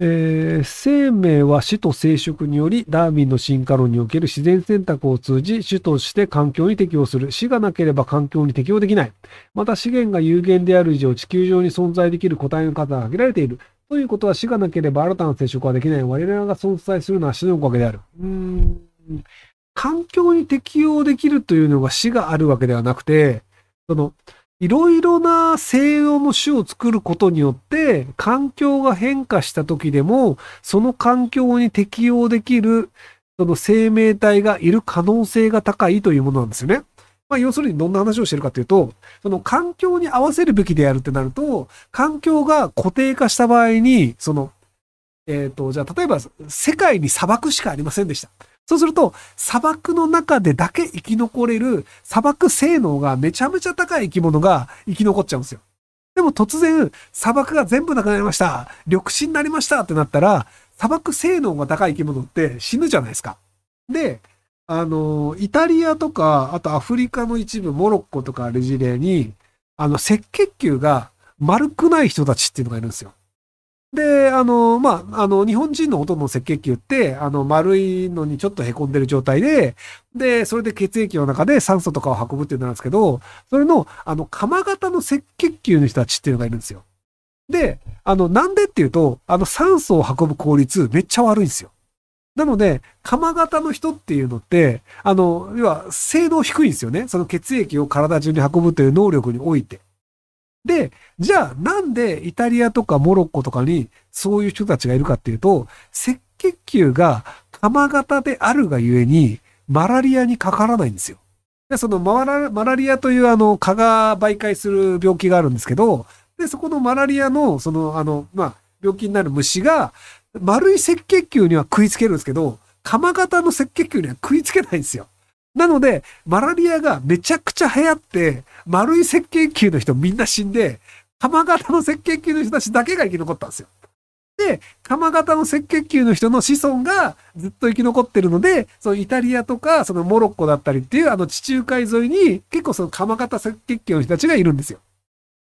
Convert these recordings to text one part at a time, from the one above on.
えー生命は死と生殖によりダーウィンの進化論における自然選択を通じ種として環境に適応する。死がなければ環境に適応できない。また資源が有限である以上地球上に存在できる個体の数が限られている。ということは死がなければ新たな生殖はできない。我々が存在するのは死のおかげである。うーん環境に適応できるというのが死があるわけではなくて、その、いろいろな性能の種を作ることによって、環境が変化した時でも、その環境に適応できる、その生命体がいる可能性が高いというものなんですよね。まあ、要するにどんな話をしてるかというと、その環境に合わせるべきであるってなると、環境が固定化した場合に、その、えっ、と、じゃあ例えば世界に砂漠しかありませんでした。そうすると、砂漠の中でだけ生き残れる砂漠性能がめちゃめちゃ高い生き物が生き残っちゃうんですよ。でも突然、砂漠が全部なくなりました。緑地になりましたってなったら、砂漠性能が高い生き物って死ぬじゃないですか。で、あの、イタリアとか、あとアフリカの一部、モロッコとかアルジェリアに、あの、赤血球が丸くない人たちっていうのがいるんですよ。で、あの、まあ、あの、日本人のほとんどの赤血球って、あの、丸いのにちょっと凹んでる状態で、で、それで血液の中で酸素とかを運ぶっていうのなんですけど、それの、あの、鎌型の赤血球の人たちっていうのがいるんですよ。で、あの、なんでっていうと、あの、酸素を運ぶ効率めっちゃ悪いんですよ。なので、鎌型の人っていうのって、あの、要は、性能低いんですよね。その血液を体中に運ぶという能力において。で、じゃあなんでイタリアとかモロッコとかにそういう人たちがいるかっていうと、赤血球が鎌型であるがゆえに、マラリアにかからないんですよ。で、そのマラマラリアというあの蚊が媒介する病気があるんですけど、で、そこのマラリアの、その、あの、まあ、病気になる虫が、丸い赤血球には食いつけるんですけど、鎌型の赤血球には食いつけないんですよ。なので、マラリアがめちゃくちゃ流行って、丸い赤血球の人みんな死んで、鎌型の赤血球の人たちだけが生き残ったんですよ。で、鎌型の赤血球の人の子孫がずっと生き残ってるので、そのイタリアとか、そのモロッコだったりっていうあの地中海沿いに結構その鎌型赤血球の人たちがいるんですよ。っ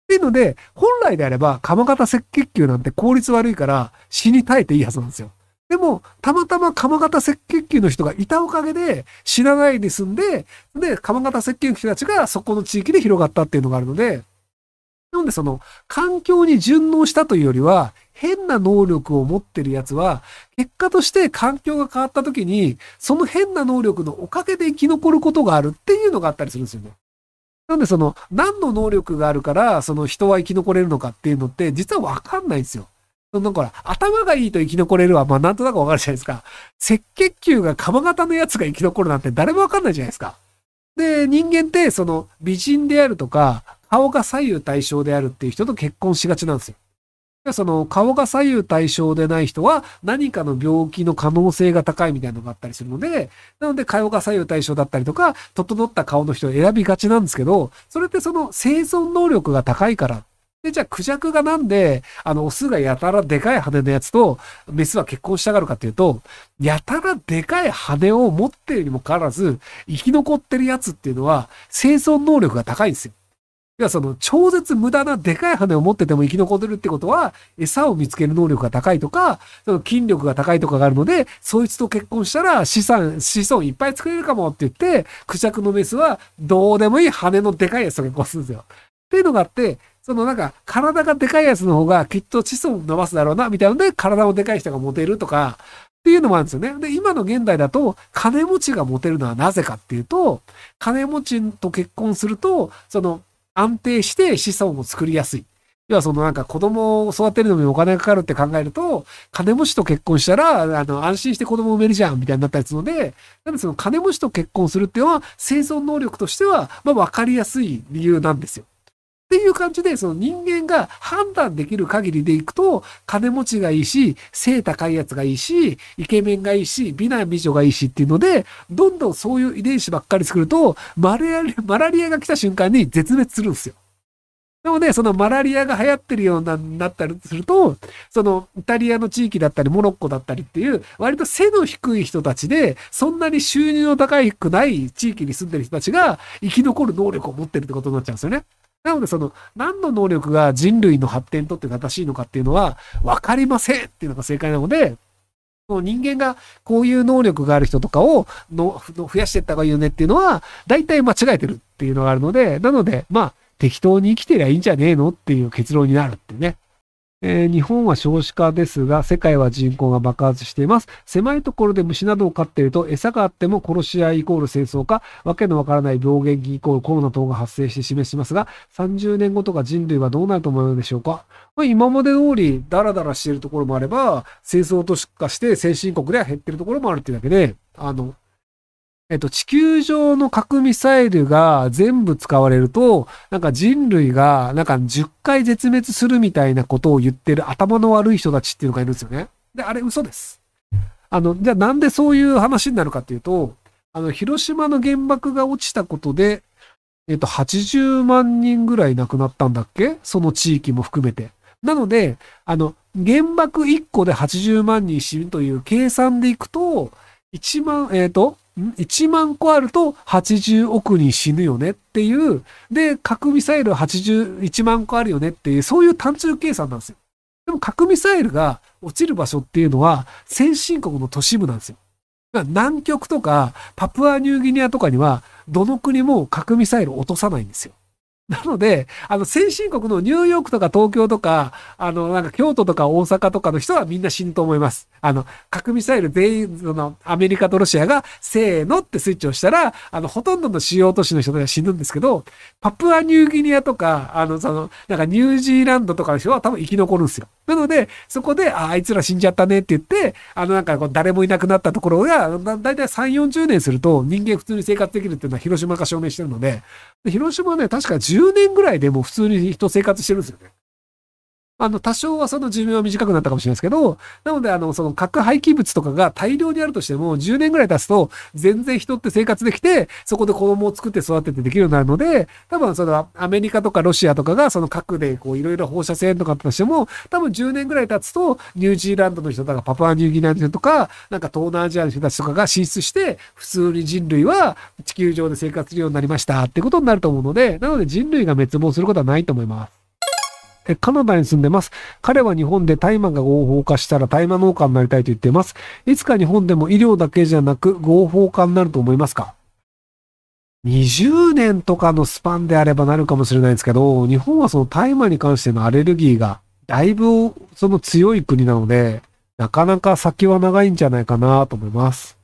ていうので、本来であれば鎌型赤血球なんて効率悪いから死に絶えていいはずなんですよ。でも、たまたま鎌型赤血球の人がいたおかげで死なないで済んで、で、鎌型赤血球たちがそこの地域で広がったっていうのがあるので、なのでその環境に順応したというよりは、変な能力を持ってるやつは、結果として環境が変わった時に、その変な能力のおかげで生き残ることがあるっていうのがあったりするんですよね。なんでその、何の能力があるから、その人は生き残れるのかっていうのって、実はわかんないんですよ。その、ら、頭がいいと生き残れるは、まあなんとなくわかるじゃないですか。赤血球が鎌型のやつが生き残るなんて誰もわかんないじゃないですか。で、人間って、その、美人であるとか、顔が左右対称であるっていう人と結婚しがちなんですよ。その、顔が左右対称でない人は、何かの病気の可能性が高いみたいなのがあったりするので、なので、顔が左右対称だったりとか、整った顔の人を選びがちなんですけど、それってその生存能力が高いから。で、じゃあ、クジャクがなんで、あの、オスがやたらでかい羽のやつと、メスは結婚したがるかっていうと、やたらでかい羽を持ってるにもかかわらず、生き残ってるやつっていうのは、生存能力が高いんですよ。いや、その、超絶無駄なでかい羽を持ってても生き残ってるってことは、餌を見つける能力が高いとか、その筋力が高いとかがあるので、そいつと結婚したら資産、子孫いっぱい作れるかもって言って、クジャクのメスはどうでもいい羽のでかいやつと結婚するんですよ。っていうのがあって、そのなんか、体がでかいやつの方がきっと子孫伸ばすだろうな、みたいなので、体のでかい人がモテるとか、っていうのもあるんですよね。で、今の現代だと、金持ちがモテるのはなぜかっていうと、金持ちと結婚すると、その、安定して子孫を作りやすい。要はそのなんか子供を育てるのにお金がかかるって考えると、金持ちと結婚したら、あの、安心して子供を産めるじゃん、みたいになったりするので、なのでその金持ちと結婚するっていうのは、生存能力としては、まあ分かりやすい理由なんですよ。っていう感じで、その人間が判断できる限りでいくと、金持ちがいいし、背高いやつがいいし、イケメンがいいし、美男美女がいいしっていうので、どんどんそういう遺伝子ばっかり作ると、マラリアラリアが来た瞬間に絶滅するんですよ。なので、そのマラリアが流行ってるようになったりすると、そのイタリアの地域だったり、モロッコだったりっていう、割と背の低い人たちで、そんなに収入の高くない地域に住んでる人たちが生き残る能力を持ってるってことになっちゃうんですよね。なので、その、何の能力が人類の発展にとって正しいのかっていうのは、わかりませんっていうのが正解なので、人間がこういう能力がある人とかをの増やしていった方がいいよねっていうのは、大体間違えてるっていうのがあるので、なので、まあ、適当に生きてりゃいいんじゃねえのっていう結論になるってね。えー、日本は少子化ですが、世界は人口が爆発しています。狭いところで虫などを飼っていると、餌があっても殺し合いイコール戦争か、わけのわからない病原菌イコールコロナ等が発生して示しますが、30年後とか人類はどうなると思うのでしょうか？まあ、今まで通りダラダラしているところもあれば、戦争としかして先進国では減っているところもあるっていうだけで、あの、えっと、地球上の核ミサイルが全部使われると、なんか人類が、なんか10回絶滅するみたいなことを言ってる頭の悪い人たちっていうのがいるんですよね。で、あれ嘘です。あの、じゃあなんでそういう話になるかっていうと、あの、広島の原爆が落ちたことで、えっと、80万人ぐらい亡くなったんだっけ？その地域も含めて。なので、あの、原爆1個で80万人死ぬという計算でいくと、1万、えっ、ー、と、1万個あると80億人死ぬよねっていう、で、核ミサイル81万個あるよねっていう、そういう単純計算なんですよ。でも核ミサイルが落ちる場所っていうのは先進国の都市部なんですよ。南極とかパプアニューギニアとかにはどの国も核ミサイル落とさないんですよ。なので、あの、先進国のニューヨークとか東京とか、あの、なんか京都とか大阪とかの人はみんな死ぬと思います。あの、核ミサイル全員、その、アメリカとロシアが、せーのってスイッチをしたら、あの、ほとんどの主要都市の人たちは死ぬんですけど、パプアニューギニアとか、あの、その、なんかニュージーランドとかの人は多分生き残るんですよ。なので、そこで、あ、あいつら死んじゃったねって言って、あの、なんかこう、誰もいなくなったところが、だいたい3、40年すると人間普通に生活できるっていうのは広島が証明してるので、広島はね、確か10年ぐらいでもう普通に人生活してるんですよね。あの、多少はその寿命は短くなったかもしれないですけど、なので、あの、その核廃棄物とかが大量にあるとしても、10年ぐらい経つと、全然人って生活できて、そこで子供を作って育ててできるようになるので、多分そのアメリカとかロシアとかがその核でこういろいろ放射線とかあったとしても、多分10年ぐらい経つと、ニュージーランドの人とかパプアニューギニアの人とか、なんか東南アジアの人たちとかが進出して、普通に人類は地球上で生活するようになりましたってことになると思うので、なので人類が滅亡することはないと思います。カナダに住んでます。彼は日本で大麻が合法化したら大麻農家になりたいと言ってます。いつか日本でも医療だけじゃなく合法化になると思いますか？20年とかのスパンであればなるかもしれないんですけど、日本はその大麻に関してのアレルギーがだいぶその強い国なので、なかなか先は長いんじゃないかなと思います。